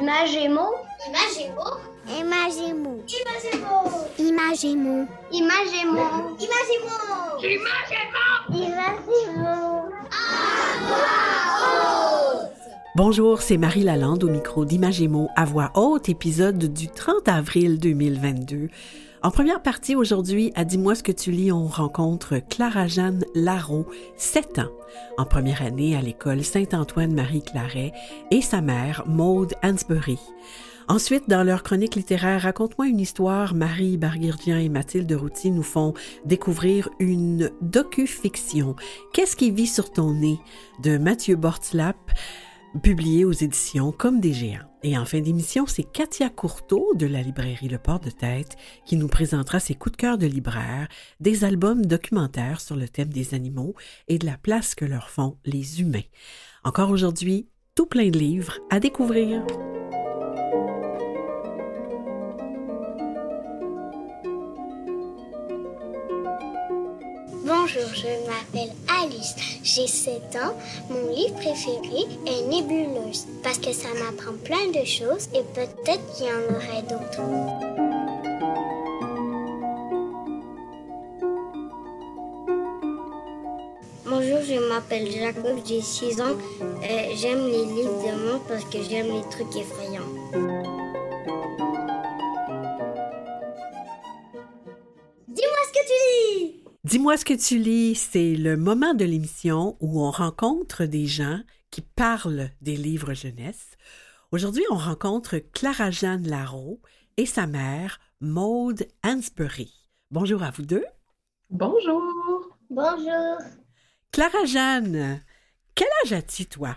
Imagémo. Imagémo. Imagémo. Imagémo. Imagémo. Imagémo. Imagémo. Imagémo. Bonjour, c'est Marie Lalande au micro d'Imagémo à voix haute, épisode du 30 avril 2022. En première partie aujourd'hui, à Dis-moi ce que tu lis, on rencontre Clara-Jeanne Larreau, 7 ans, en première année à l'école Saint-Antoine-Marie Claret, et sa mère, Maude Hansbury. Ensuite, dans leur chronique littéraire Raconte-moi une histoire, Marie Barguirdian et Mathilde Routy nous font découvrir une docu-fiction. Qu'est-ce qui vit sur ton nez? De Mathieu Bortlap, publié aux éditions Comme des géants. Et en fin d'émission, c'est Katia Courteau de la librairie Le Port de Tête qui nous présentera ses coups de cœur de libraire, des albums documentaires sur le thème des animaux et de la place que leur font les humains. Encore aujourd'hui, tout plein de livres à découvrir. Bonjour, je m'appelle Alice. J'ai 7 ans. Mon livre préféré est Nébuleuse parce que ça m'apprend plein de choses et peut-être qu'il y en aurait d'autres. Bonjour, je m'appelle Jacob, j'ai 6 ans. Euh, j'aime les livres de monde parce que j'aime les trucs effrayants. Dis-moi ce que tu lis, c'est le moment de l'émission où on rencontre des gens qui parlent des livres jeunesse. Aujourd'hui, on rencontre Clara-Jeanne Larreau et sa mère, Maude Hansbury. Bonjour à vous deux. Bonjour. Bonjour. Clara-Jeanne, quel âge as-tu, toi?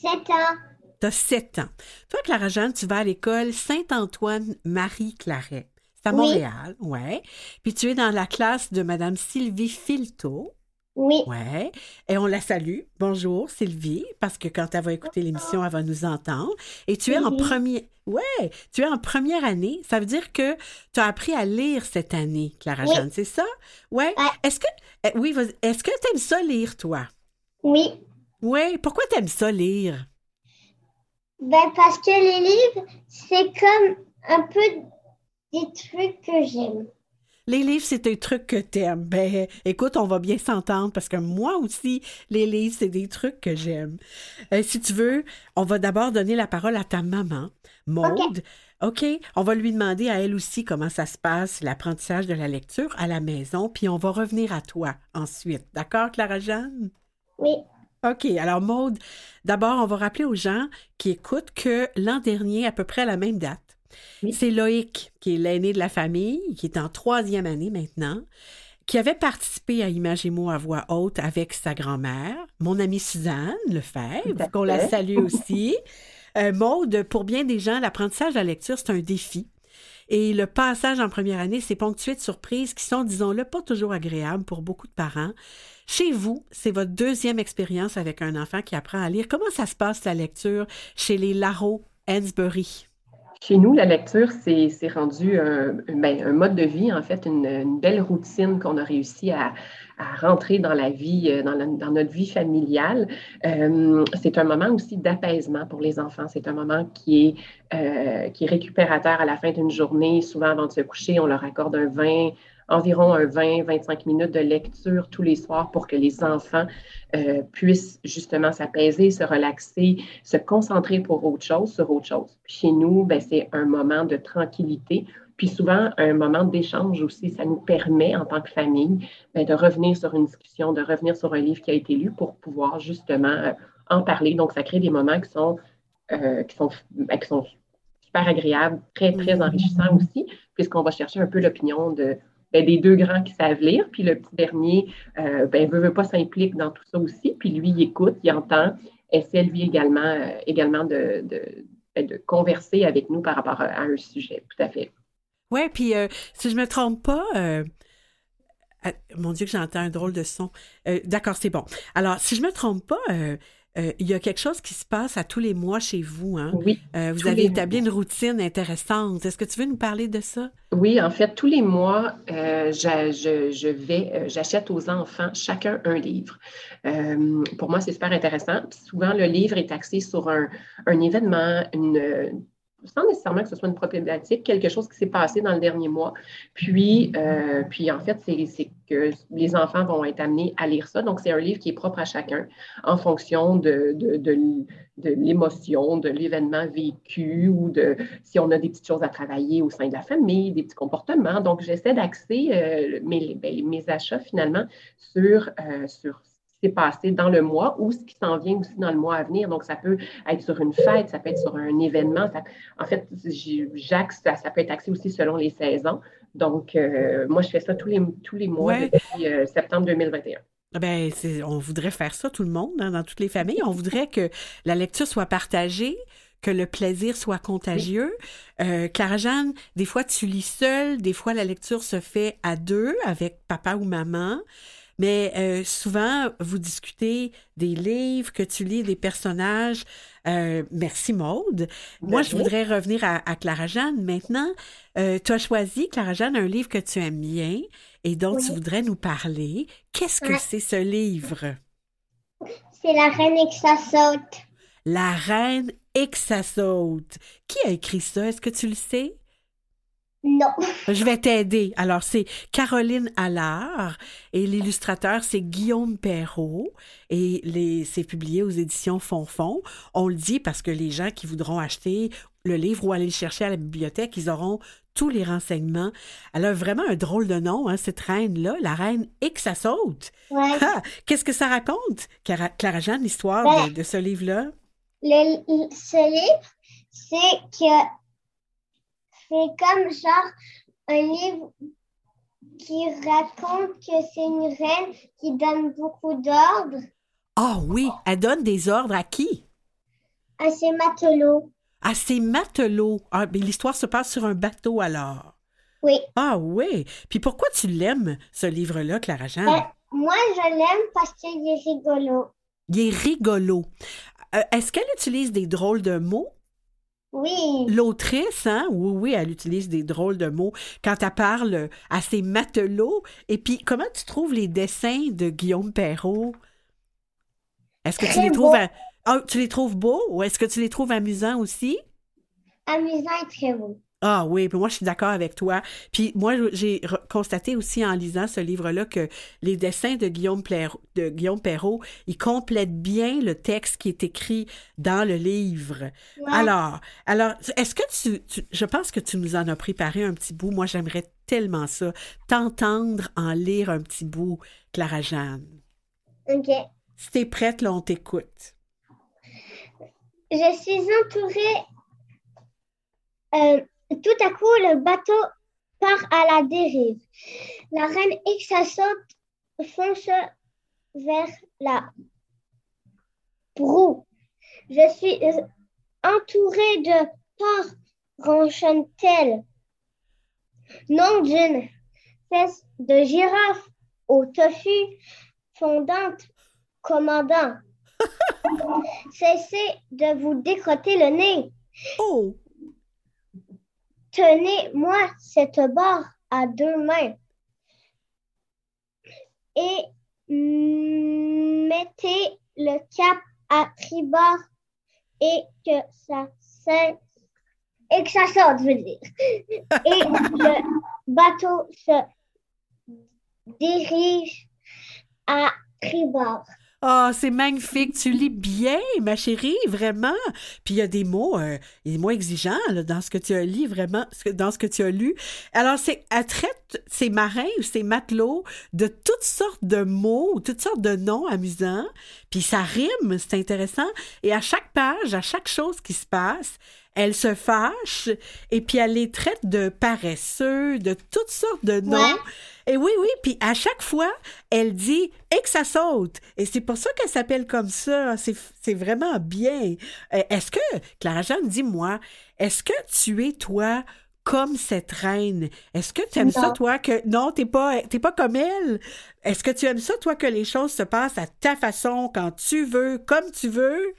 7 ans. T'as 7 ans. Toi, Clara-Jeanne, tu vas à l'école Saint-Antoine-Marie Claret. C'est à Oui. Montréal, ouais. Puis tu es dans la classe de Madame Sylvie Filto. Oui. Ouais. Et on la salue. Bonjour, Sylvie, parce que quand elle va écouter l'émission, elle va nous entendre. Et tu es en premier. Ouais, tu es en première année. Ça veut dire que tu as appris à lire cette année, Clara Oui. Jeanne, c'est ça? Ouais. Ouais. Est-ce que eh, oui, est-ce que tu aimes ça lire, toi? Oui. Oui. Pourquoi tu aimes ça lire? Ben parce que les livres, c'est comme un peu des trucs que j'aime. Les livres, c'est un truc que t'aimes. Ben, écoute, on va bien s'entendre parce que moi aussi, les livres, c'est des trucs que j'aime. Euh, si tu veux, on va d'abord donner la parole à ta maman, Maude. OK. On va lui demander à elle aussi comment ça se passe, l'apprentissage de la lecture à la maison, puis on va revenir à toi ensuite. D'accord, Clara-Jeanne? Oui. OK. Alors, Maude, d'abord, on va rappeler aux gens qui écoutent que l'an dernier, à peu près à la même date, Oui. c'est Loïc, qui est l'aîné de la famille, qui est en troisième année maintenant, qui avait participé à Image et mots à voix haute avec sa grand-mère, mon amie Suzanne Lefebvre, qu'on la salue aussi. Euh, Maude, pour bien des gens, l'apprentissage de la lecture, c'est un défi. Et le passage en première année, c'est ponctué de surprises qui sont, disons-le, pas toujours agréables pour beaucoup de parents. Chez vous, c'est votre deuxième expérience avec un enfant qui apprend à lire. Comment ça se passe, la lecture, chez les Larreau Hansbury? Chez nous, la lecture, c'est rendu un, ben, un mode de vie, en fait, une, belle routine qu'on a réussi à, rentrer dans la vie, euh, dans, notre vie familiale. Euh, c'est un moment aussi d'apaisement pour les enfants. C'est un moment qui est, euh, qui est récupérateur à la fin d'une journée. Souvent, avant de se coucher, on leur accorde un 20, environ un 20-25 minutes de lecture tous les soirs pour que les enfants euh, puissent justement s'apaiser, se relaxer, se concentrer pour autre chose, sur autre chose. Chez nous, ben, c'est un moment de tranquillité, puis souvent un moment d'échange aussi. Ça nous permet, en tant que famille, ben, de revenir sur une discussion, de revenir sur un livre qui a été lu pour pouvoir justement euh, en parler. Donc, ça crée des moments qui sont, euh, qui sont, ben, qui sont super agréables, très, très enrichissants aussi, puisqu'on va chercher un peu l'opinion de, ben, des deux grands qui savent lire, puis le petit dernier, euh, ben, veut, pas s'implique dans tout ça aussi, puis lui, il écoute, il entend, essaie lui également, euh, également de, ben, de converser avec nous par rapport à, un sujet, tout à fait. Oui, puis euh, si je me trompe pas, euh, ah, mon Dieu que j'entends un drôle de son. D'accord, c'est bon. Alors, si je me trompe pas, euh, il y a quelque chose qui se passe à tous les mois chez vous. Hein? Oui. Euh, vous avez établi une routine intéressante. Est-ce que tu veux nous parler de ça? Oui, en fait, tous les mois, euh, je, je vais, j'achète aux enfants chacun un livre. Pour moi, c'est super intéressant. Puis souvent, le livre est axé sur un, un événement, une, sans nécessairement que ce soit une problématique, quelque chose qui s'est passé dans le dernier mois. Puis, euh, puis en fait, c'est que les enfants vont être amenés à lire ça. Donc, c'est un livre qui est propre à chacun en fonction de, de, de, l'émotion, de l'événement vécu ou de si on a des petites choses à travailler au sein de la famille, des petits comportements. Donc, j'essaie d'axer euh, mes, ben, mes achats finalement sur, euh, sur s'est passé dans le mois ou ce qui s'en vient aussi dans le mois à venir. Donc, ça peut être sur une fête, ça peut être sur un événement. Ça- en fait, j'axe, ça, ça peut être axé aussi selon les saisons. Donc, euh, moi, je fais ça tous les, tous les mois Ouais. depuis euh, septembre 2021. Ah Ben, on voudrait faire ça, tout le monde, hein, dans toutes les familles. On voudrait que la lecture soit partagée, que le plaisir soit contagieux. Euh, Clara-Jeanne, des fois tu lis seule, des fois la lecture se fait à deux avec papa ou maman. Mais euh, souvent, vous discutez des livres que tu lis, des personnages. Euh, merci Maude. Moi, je rien. voudrais revenir à, à Clara-Jeanne. Maintenant, euh, tu as choisi, Clara-Jeanne, un livre que tu aimes bien et dont tu voudrais nous parler. Qu'est-ce que Ouais. c'est ce livre? C'est la reine et que ça saute. La reine Exasaute. Qui a écrit ça? Est-ce que tu le sais? Non. Je vais t'aider. Alors, c'est Caroline Allard et l'illustrateur, c'est Guillaume Perrault et les, c'est publié aux éditions Fonfon. On le dit parce que les gens qui voudront acheter le livre ou aller le chercher à la bibliothèque, ils auront tous les renseignements. Elle a vraiment un drôle de nom, hein, cette reine-là, la reine. Ouais. Ah, qu'est-ce que ça raconte, Clara- Clara-Jeanne, l'histoire de, de ce livre-là? Le- ce livre, c'est que c'est comme genre un livre qui raconte que c'est une reine qui donne beaucoup d'ordres Ah oui, elle donne des ordres à qui? à ses matelots. À ses matelots. Ah, mais l'histoire se passe sur un bateau alors. Oui. Ah oui. Puis pourquoi tu l'aimes, ce livre-là, Clara-Jeanne? Ben, moi, je l'aime parce qu'il est rigolo. Il est rigolo. Euh, Est-ce qu'elle utilise des drôles de mots? Oui. L'autrice, hein? Oui, oui, elle utilise des drôles de mots quand elle parle à ses matelots. Et puis, comment tu trouves les dessins de Guillaume Perrault? Est-ce que tu les trouves... beaux. à- Ah, tu les trouves beaux ou est-ce que tu les trouves amusants aussi? Amusant et très beau. Ah oui, puis moi je suis d'accord avec toi. Puis moi j'ai constaté aussi en lisant ce livre-là que les dessins de Guillaume, Plaire- de Guillaume Perrault, ils complètent bien le texte qui est écrit dans le livre. Ouais. Alors, alors est-ce que tu, tu- je pense que tu nous en as préparé un petit bout. Moi j'aimerais tellement ça, t'entendre en lire un petit bout, Clara Jeanne. Ok. Si t'es prête, là on t'écoute. Je suis entourée. Euh, tout à coup, le bateau part à la dérive. La reine Ixasote fonce vers la proue. Je suis entourée de porcs, ronchonne-t-elle. Nom d'une fesse de girafe au tofu fondante, commandant. Cessez de vous décrotter le nez. Oh! Tenez-moi cette barre à deux mains et mettez le cap à tribord et que ça et que ça sorte, je veux dire. Et le bateau se dirige à tribord. Ah, c'est magnifique. Tu lis bien, ma chérie, vraiment. Puis il y a des mots, euh, des mots exigeants là, dans ce que tu as lu, vraiment, dans ce que tu as lu. Alors, c'est, elle traite ces marins ou ces matelots de toutes sortes de mots, ou toutes sortes de noms amusants. Puis ça rime, c'est intéressant. Et à chaque page, à chaque chose qui se passe, elle se fâche et puis elle les traite de paresseux, de toutes sortes de noms. Ouais. Et oui, oui, puis à chaque fois, elle dit et que ça saute. Et c'est pour ça qu'elle s'appelle comme ça. C'est, vraiment bien. Euh, Est-ce que, Clara Jeanne, dis-moi, est-ce que tu es, toi, comme cette reine? Est-ce que tu aimes ça, toi, que non, t'es pas, t'es pas comme elle? Est-ce que tu aimes ça, toi, que les choses se passent à ta façon, quand tu veux, comme tu veux?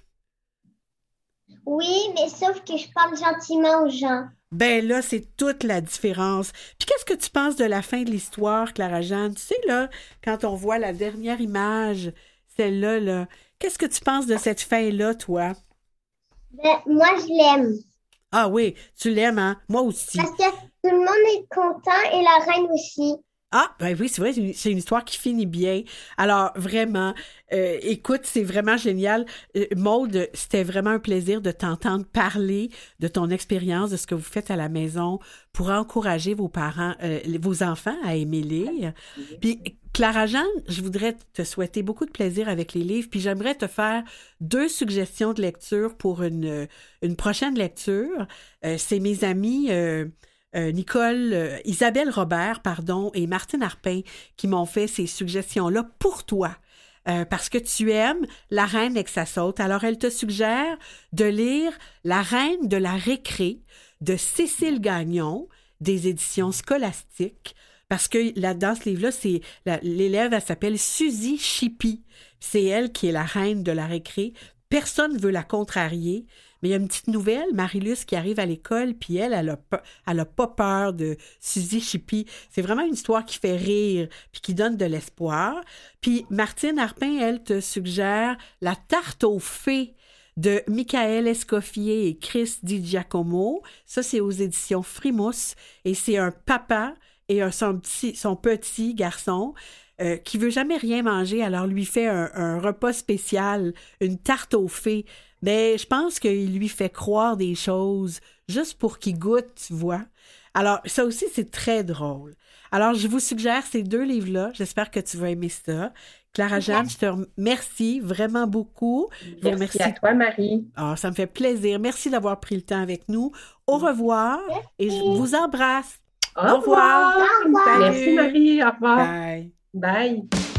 Oui, mais sauf que je parle gentiment aux gens. Ben là, c'est toute la différence. Puis qu'est-ce que tu penses de la fin de l'histoire, Clara-Jeanne? Tu sais, là, quand on voit la dernière image, celle-là, là, qu'est-ce que tu penses de cette fin-là, toi? Ben, moi, je l'aime. Ah oui, tu l'aimes, hein? Moi aussi. Parce que tout le monde est content et la reine aussi. Ah, ben oui, c'est vrai, c'est une, histoire qui finit bien. Alors, vraiment, euh, écoute, c'est vraiment génial. Euh, Maude, c'était vraiment un plaisir de t'entendre parler de ton expérience, de ce que vous faites à la maison pour encourager vos parents, euh, vos enfants à aimer lire. Puis, Clara-Jeanne, je voudrais te souhaiter beaucoup de plaisir avec les livres, puis j'aimerais te faire deux suggestions de lecture pour une, une prochaine lecture. Euh, c'est mes amis... euh, Nicole, euh, Isabelle Robert, pardon, et Martine Arpin qui m'ont fait ces suggestions-là pour toi. Euh, parce que tu aimes La Reine avec sa saute. Alors, elle te suggère de lire La Reine de la récré de Cécile Gagnon des éditions scolastiques. Parce que là, dans ce livre-là, c'est l'élève, elle s'appelle Suzy Chippy. C'est elle qui est la reine de la récré. Personne ne veut la contrarier. Mais il y a une petite nouvelle, Marilus qui arrive à l'école, puis elle, elle a, elle a pas peur de Suzy Chippy. C'est vraiment une histoire qui fait rire, puis qui donne de l'espoir. Puis Martine Arpin, elle, te suggère La tarte aux fées de Michael Escoffier et Chris Di Giacomo. Ça, c'est aux éditions Frimousse. Et c'est un papa et un- son, petit, son petit garçon euh, qui veut jamais rien manger, alors lui fait un, un repas spécial, une tarte aux fées. Mais je pense qu'il lui fait croire des choses juste pour qu'il goûte, tu vois. Alors, ça aussi, c'est très drôle. Alors, je vous suggère ces deux livres-là. J'espère que tu vas aimer ça. Clara-Jeanne, je te remercie vraiment beaucoup. Je Merci à toi, Marie. Ah, ça me fait plaisir. Merci d'avoir pris le temps avec nous. Au revoir et je vous embrasse. Au revoir. Au revoir. Salut. Merci, Marie. Au revoir. Bye. Bye.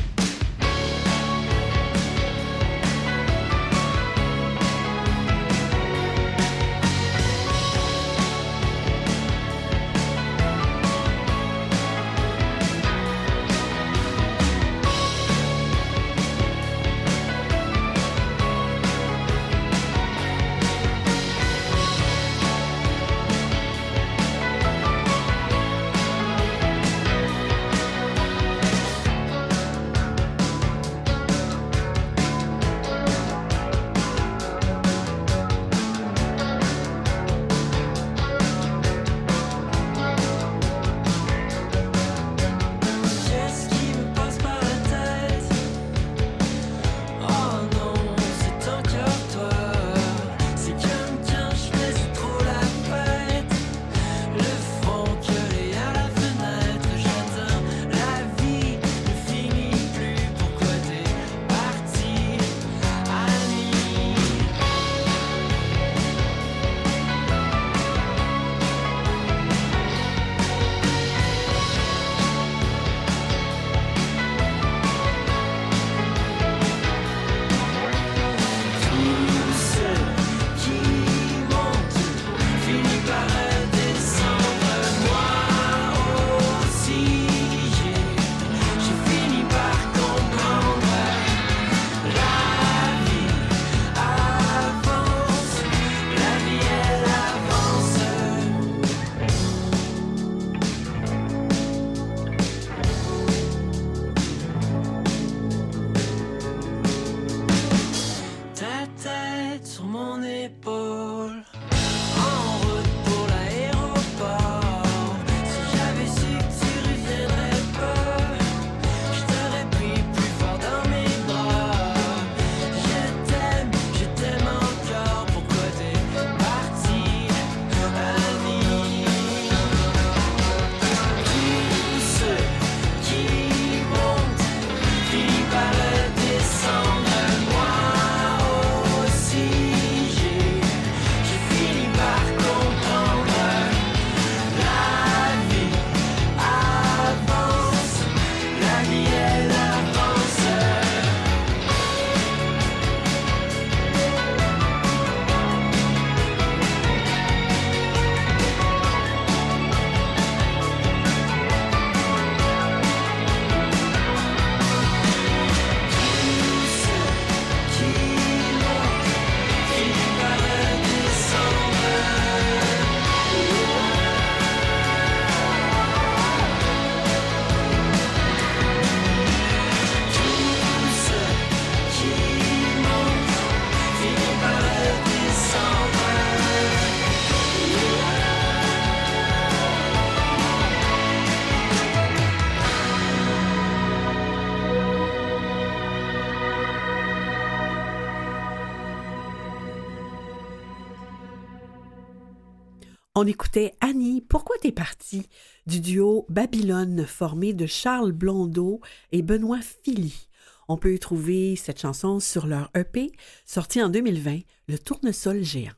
On écoutait Annie, Pourquoi t'es partie du duo Babylone formé de Charles Blondeau et Benoît Philly. On peut y trouver cette chanson sur leur EP sorti en 2020, Le Tournesol géant.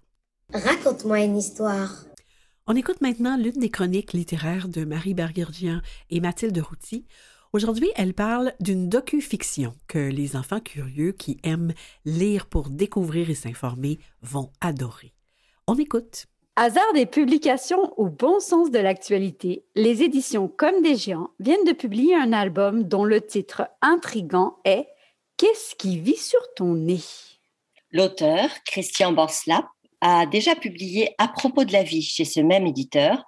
Raconte-moi une histoire. On écoute maintenant l'une des chroniques littéraires de Marie Bergergian et Mathilde Routy. Aujourd'hui, elle parle d'une docu-fiction que les enfants curieux qui aiment lire pour découvrir et s'informer vont adorer. On écoute. Hasard des publications au bon sens de l'actualité, les éditions Comme des géants viennent de publier un album dont le titre intrigant est Qu'est-ce qui vit sur ton nez? L'auteur, Christian Borslap, a déjà publié à propos de la vie chez ce même éditeur,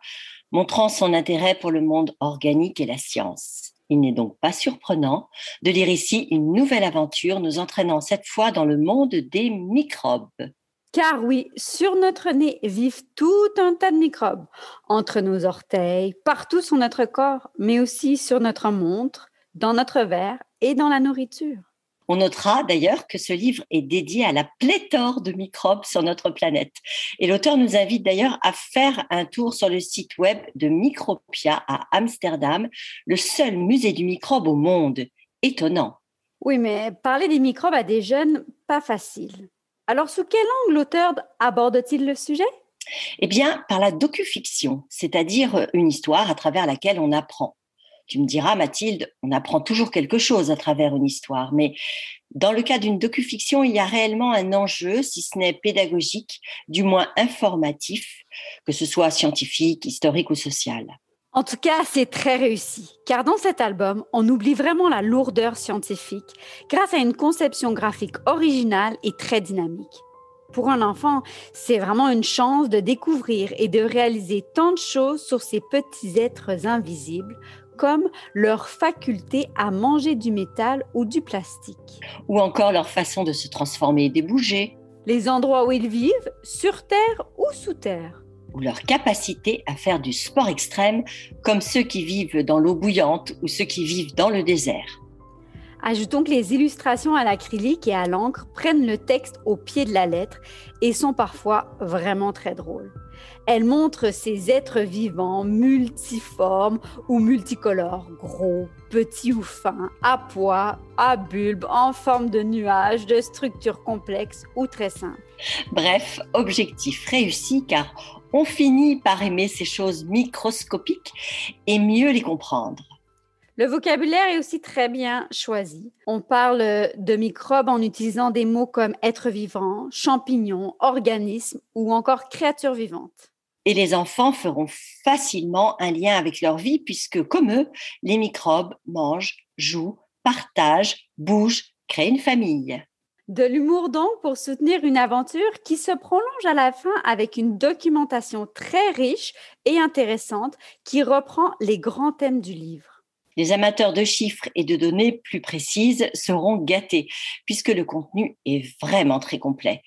montrant son intérêt pour le monde organique et la science. Il n'est donc pas surprenant de lire ici une nouvelle aventure nous entraînant cette fois dans le monde des microbes. Car oui, sur notre nez vivent tout un tas de microbes, entre nos orteils, partout sur notre corps, mais aussi sur notre montre, dans notre verre et dans la nourriture. On notera d'ailleurs que ce livre est dédié à la pléthore de microbes sur notre planète. Et l'auteur nous invite d'ailleurs à faire un tour sur le site web de Micropia à Amsterdam, le seul musée du microbe au monde. Étonnant. Oui, mais parler des microbes à des jeunes, pas facile. Alors, sous quel angle l'auteur aborde-t-il le sujet? Eh bien, par la docufiction, c'est-à-dire une histoire à travers laquelle on apprend. Tu me diras, Mathilde, on apprend toujours quelque chose à travers une histoire, mais dans le cas d'une docufiction, il y a réellement un enjeu, si ce n'est pédagogique, du moins informatif, que ce soit scientifique, historique ou social. En tout cas, c'est très réussi, car dans cet album, on oublie vraiment la lourdeur scientifique grâce à une conception graphique originale et très dynamique. Pour un enfant, c'est vraiment une chance de découvrir et de réaliser tant de choses sur ces petits êtres invisibles, comme leur faculté à manger du métal ou du plastique. Ou encore leur façon de se transformer et de bouger. Les endroits où ils vivent, sur Terre ou sous Terre ou leur capacité à faire du sport extrême, comme ceux qui vivent dans l'eau bouillante ou ceux qui vivent dans le désert. Ajoutons que les illustrations à l'acrylique et à l'encre prennent le texte au pied de la lettre et sont parfois vraiment très drôles. Elles montrent ces êtres vivants multiformes ou multicolores, gros, petits ou fins, à poids, à bulbes, en forme de nuages, de structures complexes ou très simples. Bref, objectif réussi car on finit par aimer ces choses microscopiques et mieux les comprendre. Le vocabulaire est aussi très bien choisi. On parle de microbes en utilisant des mots comme être vivant, champignon, organisme ou encore créature vivante. Et les enfants feront facilement un lien avec leur vie puisque, comme eux, les microbes mangent, jouent, partagent, bougent, créent une famille. De l'humour donc pour soutenir une aventure qui se prolonge à la fin avec une documentation très riche et intéressante qui reprend les grands thèmes du livre. Les amateurs de chiffres et de données plus précises seront gâtés puisque le contenu est vraiment très complet.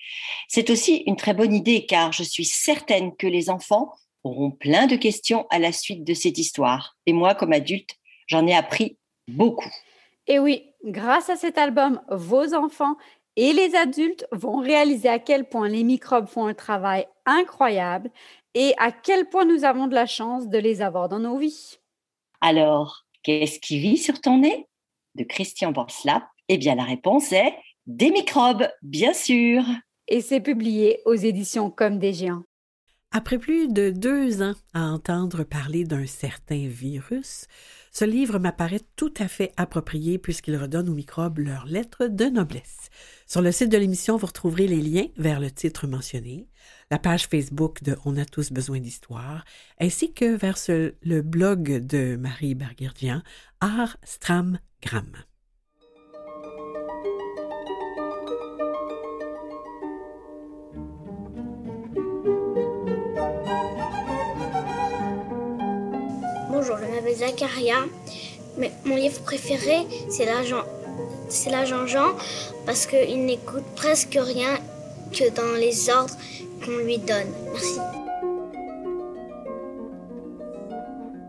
C'est aussi une très bonne idée car je suis certaine que les enfants auront plein de questions à la suite de cette histoire. Et moi, comme adulte, j'en ai appris beaucoup. Et oui, grâce à cet album, vos enfants et les adultes vont réaliser à quel point les microbes font un travail incroyable et à quel point nous avons de la chance de les avoir dans nos vies. Alors, qu'est-ce qui vit sur ton nez? De Christian Borslap Eh bien, la réponse est des microbes, bien sûr. Et c'est publié aux éditions Comme des géants. Après plus de deux ans à entendre parler d'un certain virus, ce livre m'apparaît tout à fait approprié puisqu'il redonne aux microbes leur lettre de noblesse. Sur le site de l'émission, vous retrouverez les liens vers le titre mentionné, la page Facebook de On a tous besoin d'histoire, ainsi que vers le blog de Marie Bergerdian, Art Stram Gram. Bonjour, je m'appelle Zacharia. Mais mon livre préféré, c'est l'agent, c'est l'agent Jean, parce qu'il n'écoute presque rien que dans les ordres qu'on lui donne. Merci.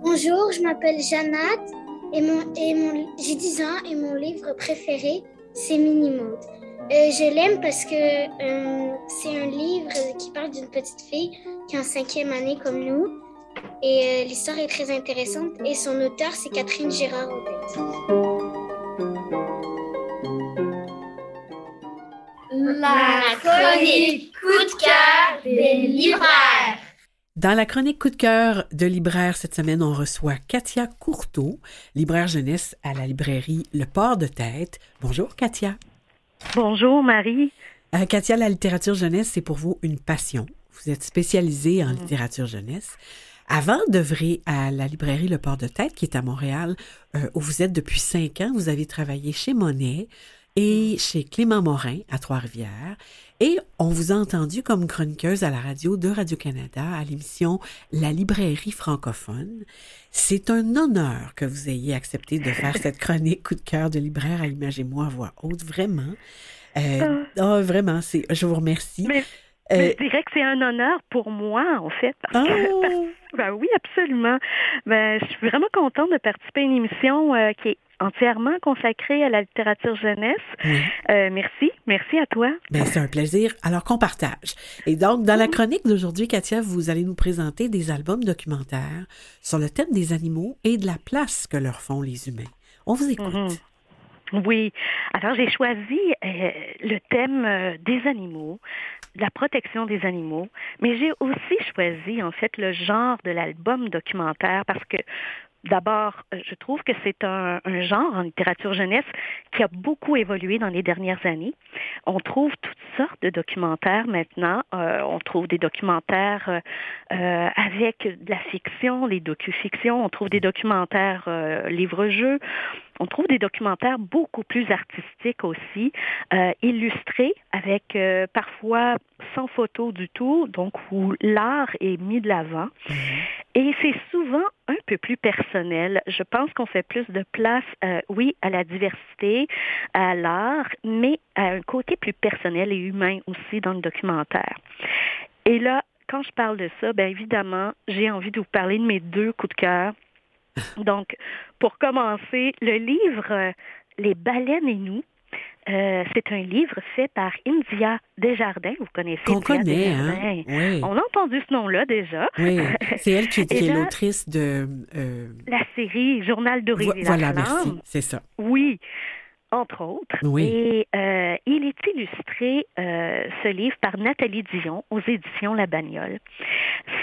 Bonjour, je m'appelle Jeannette et, mon, et mon, j'ai 10 ans et mon livre préféré, c'est Minimode. Euh, je l'aime parce que euh, c'est un livre qui parle d'une petite fille qui est en cinquième année comme nous. Et euh, l'histoire est très intéressante. Et son auteur, c'est Catherine Gérard-Odette. La chronique coup de cœur des libraires. Dans la chronique coup de cœur de libraire cette semaine, on reçoit Katia Courteau, libraire jeunesse à la librairie Le Port de Tête. Bonjour Katia. Bonjour Marie. Euh, Katia, la littérature jeunesse, c'est pour vous une passion. Vous êtes spécialisée en littérature jeunesse. Avant d'œuvrer à la librairie Le Port de Tête, qui est à Montréal, euh, où vous êtes depuis cinq ans, vous avez travaillé chez Monet et chez Clément Morin à Trois-Rivières. Et on vous a entendu comme chroniqueuse à la radio de Radio-Canada à l'émission La librairie francophone. C'est un honneur que vous ayez accepté de faire cette chronique coup de cœur de libraire à Imagez-moi à voix haute, vraiment. Euh, oh, vraiment, c'est, je vous remercie. Mais, mais je dirais que c'est un honneur pour moi, en fait. Parce que, Oh! parce- ben oui, absolument. Ben, je suis vraiment contente de participer à une émission euh, qui est entièrement consacrée à la littérature jeunesse. Oui. Euh, merci. Merci à toi. Ben, c'est un plaisir. Alors qu'on partage. Et donc, dans la chronique d'aujourd'hui, Katia, vous allez nous présenter des albums documentaires sur le thème des animaux et de la place que leur font les humains. On vous écoute. Mhm. Oui. Alors, j'ai choisi euh, le thème euh, des animaux, la protection des animaux, mais j'ai aussi choisi, en fait, le genre de l'album documentaire parce que D'abord, euh, je trouve que c'est un, un genre en littérature jeunesse qui a beaucoup évolué dans les dernières années. On trouve toutes sortes de documentaires maintenant. Euh, on trouve des documentaires euh, euh, avec de la fiction, des docu-fictions. On trouve des documentaires euh, livres-jeux. On trouve des documentaires beaucoup plus artistiques aussi, euh, illustrés avec parfois sans photo du tout, donc où l'art est mis de l'avant. Et c'est souvent un peu plus personnel. Je pense qu'on fait plus de place, euh, oui, à la diversité, à l'art, mais à un côté plus personnel et humain aussi dans le documentaire. Et là, quand je parle de ça, bien évidemment, j'ai envie de vous parler de mes deux coups de cœur. Donc, pour commencer, le livre euh, Les baleines et nous, euh, c'est un livre fait par India Desjardins. Vous connaissez Qu'on connaît, hein? Oui. On a entendu ce nom-là déjà. Oui, c'est elle qui, est l'autrice de... euh, La série Journal d'Aurélie voilà, merci, c'est ça. Oui, entre autres. Oui. Et euh, il est illustré, euh, ce livre, par Nathalie Dion aux éditions La Bagnole.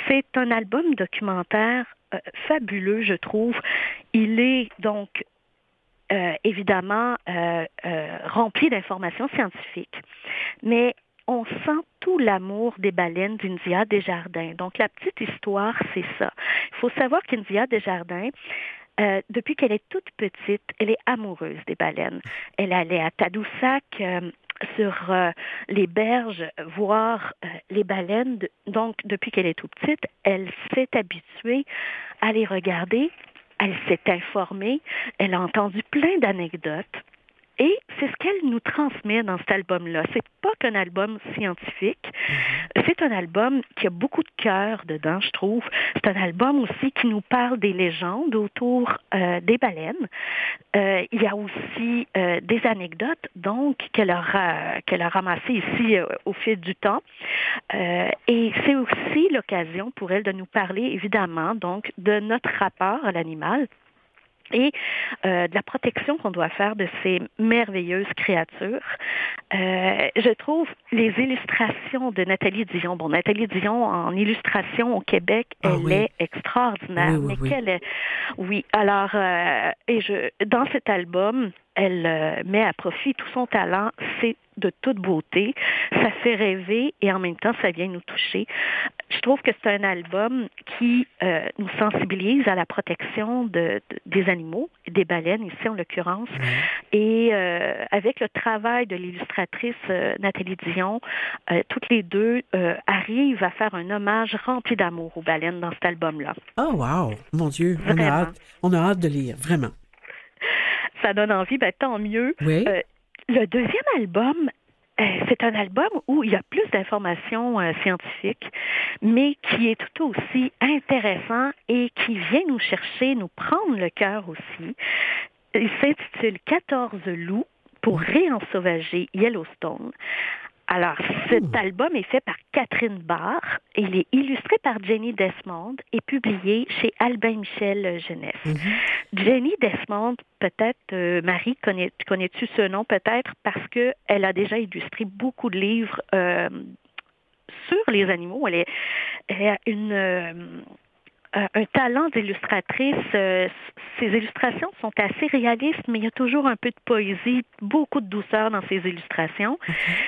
C'est un album documentaire euh, fabuleux, je trouve. Il est donc euh, évidemment euh, euh, rempli d'informations scientifiques, mais on sent tout l'amour des baleines d'India Desjardins. Donc la petite histoire, c'est ça. Il faut savoir qu'India Desjardins, euh, depuis qu'elle est toute petite, elle est amoureuse des baleines. Elle allait à Tadoussac euh, sur euh, les berges voir les baleines. Donc, depuis qu'elle est toute petite, elle s'est habituée à les regarder. Elle s'est informée. Elle a entendu plein d'anecdotes. Et c'est ce qu'elle nous transmet dans cet album-là. C'est pas qu'un album scientifique. C'est un album qui a beaucoup de cœur dedans, je trouve. C'est un album aussi qui nous parle des légendes autour euh, des baleines. Euh, il y a aussi euh, des anecdotes, donc, qu'elle a, qu'elle a ramassées ici au fil du temps. Et c'est aussi l'occasion pour elle de nous parler, évidemment, donc, de notre rapport à l'animal et euh, de la protection qu'on doit faire de ces merveilleuses créatures. Euh, je trouve les illustrations de Nathalie Dion. Bon, Nathalie Dion en illustration au Québec, Ah elle oui. est extraordinaire. Oui, oui, mais quelle est... Oui, alors, euh, et je, dans cet album, elle euh, met à profit tout son talent. C'est de toute beauté. Ça fait rêver et en même temps, ça vient nous toucher. Je trouve que c'est un album qui euh, nous sensibilise à la protection de, de- des animaux, des baleines ici en l'occurrence. Et euh, avec le travail de l'illustratrice euh, Nathalie Dion, toutes les deux arrivent à faire un hommage rempli d'amour aux baleines dans cet album-là. Oh, wow! Mon Dieu, on a, Vraiment. hâte, on a hâte de lire, vraiment. Ça donne envie, ben, tant mieux. Oui. Euh, le deuxième album, euh, c'est un album où il y a plus d'informations euh, scientifiques, mais qui est tout aussi intéressant et qui vient nous chercher, nous prendre le cœur aussi. Il s'intitule 14 loups pour réensauvager Yellowstone. Alors, cet album est fait par Catherine Barr. Il est illustré par Jenny Desmond et publié chez Albin Michel Jeunesse. Mhm. Jenny Desmond, peut-être, euh, Marie, connais, connais-tu ce nom peut-être? Parce qu'elle a déjà illustré beaucoup de livres euh, sur les animaux. Elle, est, elle a une, euh, euh, un talent d'illustratrice. Euh, ses illustrations sont assez réalistes, mais il y a toujours un peu de poésie, beaucoup de douceur dans ses illustrations.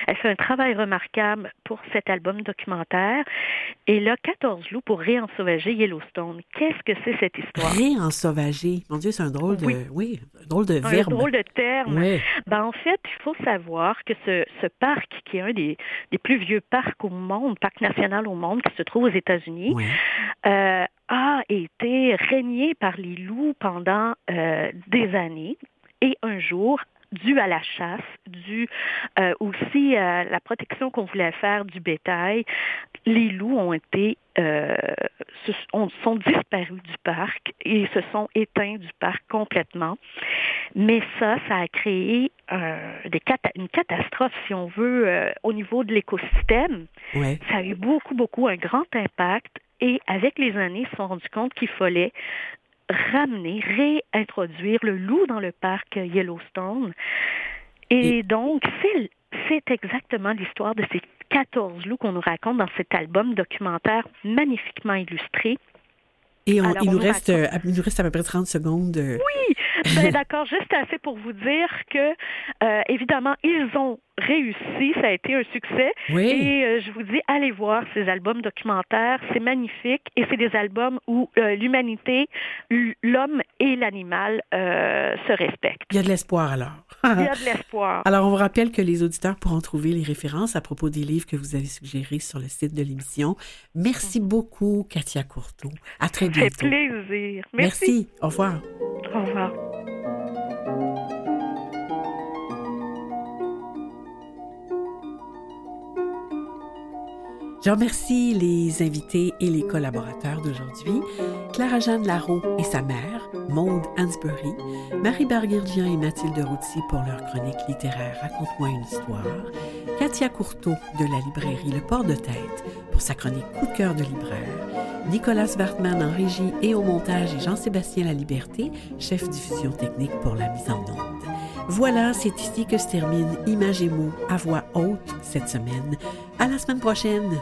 Elle fait un travail remarquable pour cet album documentaire. Et là, 14 loups pour réensauvager Yellowstone. Qu'est-ce que c'est cette histoire? Réensauvager. Mon Dieu, c'est un drôle de. Oui. Oui, un drôle de Un verbe. drôle de terme. Ben, en fait, il faut savoir que ce, ce parc, qui est un des, des plus vieux parcs au monde, parc national au monde, qui se trouve aux États-Unis, euh, a été régné par les loups pendant euh, des années. Et un jour, dû à la chasse, dû euh, aussi à la protection qu'on voulait faire du bétail, les loups ont été euh, se- ont- sont disparus du parc et se sont éteints du parc complètement. Mais ça, ça a créé euh, des une catastrophe, si on veut, euh, au niveau de l'écosystème. Ouais. Ça a eu beaucoup, beaucoup un grand impact. Et avec les années, ils se sont rendus compte qu'il fallait ramener, réintroduire le loup dans le parc Yellowstone. Et donc, c'est c'est exactement l'histoire de ces 14 loups qu'on nous raconte dans cet album documentaire magnifiquement illustré. Et on- Alors, il, nous reste, euh, il nous reste à peu près 30 secondes. euh, Oui, ben, d'accord, juste assez pour vous dire que, euh, évidemment, ils ont réussi, ça a été un succès. Oui. Et euh, je vous dis, allez voir ces albums documentaires, c'est magnifique. Et c'est des albums où l'humanité, l'homme et l'animal se respectent. Il y a de l'espoir alors. Il y a de l'espoir. Alors, on vous rappelle que les auditeurs pourront trouver les références à propos des livres que vous avez suggérés sur le site de l'émission. Merci beaucoup, Katia Courteau. À très bientôt. plaisir. Merci. Merci. Au revoir. Au revoir. Je remercie les invités et les collaborateurs d'aujourd'hui. Clara-Jeanne Larreau et sa mère, Maude Hansbury, Marie Barguirgian et Mathilde Routy pour leur chronique littéraire Raconte-moi une histoire, Katia Courteau de la librairie Le Port de Tête pour sa chronique Coup de cœur de libraire, Nicolas Wartman en régie et au montage et Jean-Sébastien Laliberté, chef diffusion technique pour la mise en onde. Voilà, c'est ici que se termine Image et mots à voix haute cette semaine. À la semaine prochaine!